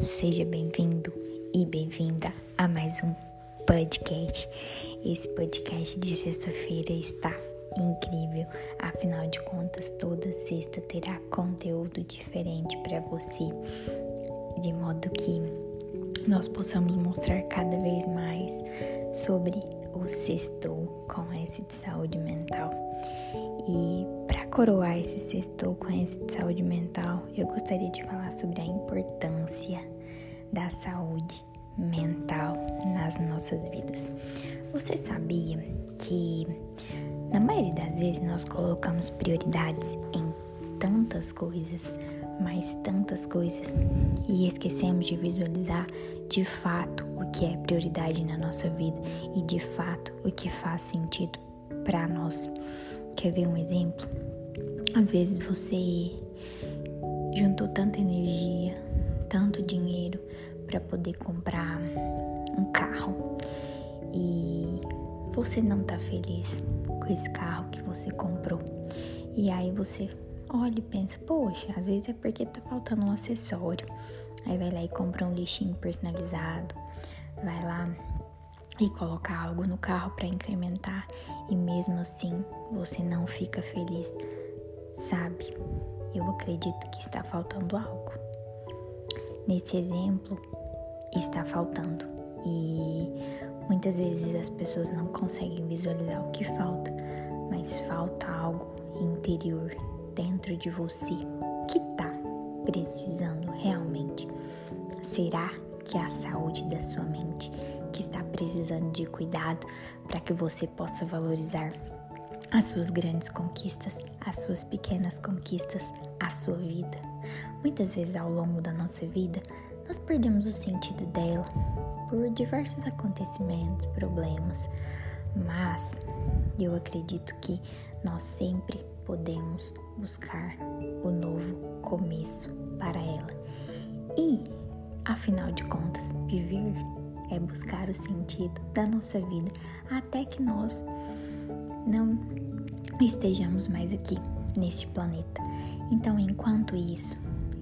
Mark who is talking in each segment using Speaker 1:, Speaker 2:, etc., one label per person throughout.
Speaker 1: seja bem-vindo e bem-vinda a mais um podcast. Esse podcast de sexta-feira está incrível, afinal de contas, toda sexta terá conteúdo diferente para você, de modo que nós possamos mostrar cada vez mais sobre o sextou com esse de saúde mental. E coroar esse sextou com esse de saúde mental, eu gostaria de falar sobre a importância da saúde mental nas nossas vidas. Você sabia que na maioria das vezes nós colocamos prioridades em tantas coisas, mas tantas coisas, e esquecemos de visualizar de fato o que é prioridade na nossa vida e de fato o que faz sentido para nós. Quer ver um exemplo? Às vezes você juntou tanta energia, tanto dinheiro para poder comprar um carro e você não tá feliz com esse carro que você comprou. E aí você olha e pensa, poxa, às vezes é porque tá faltando um acessório. Aí vai lá e compra um lixinho personalizado, vai lá e coloca algo no carro para incrementar e mesmo assim você não fica feliz. Sabe? Eu acredito que está faltando algo. Nesse exemplo, está faltando. E muitas vezes as pessoas não conseguem visualizar o que falta, mas falta algo interior dentro de você que está precisando realmente. Será que é a saúde da sua mente que está precisando de cuidado para que você possa valorizar as suas grandes conquistas, as suas pequenas conquistas, a sua vida? Muitas vezes ao longo da nossa vida, nós perdemos o sentido dela por diversos acontecimentos, problemas, mas eu acredito que nós sempre podemos buscar o novo começo para ela. E, afinal de contas, viver é buscar o sentido da nossa vida até que nós não estejamos mais aqui neste planeta. Então, enquanto isso,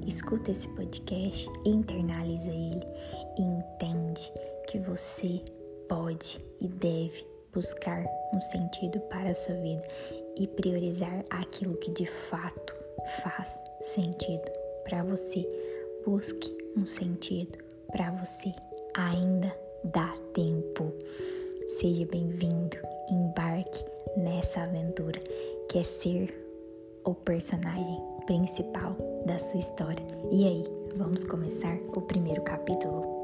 Speaker 1: escuta esse podcast, internaliza ele e entende que você pode e deve buscar um sentido para a sua vida e priorizar aquilo que de fato faz sentido para você. Busque um sentido para você. Ainda dá tempo. Seja bem-vindo, nessa aventura que é ser o personagem principal da sua história. E aí, vamos começar o primeiro capítulo?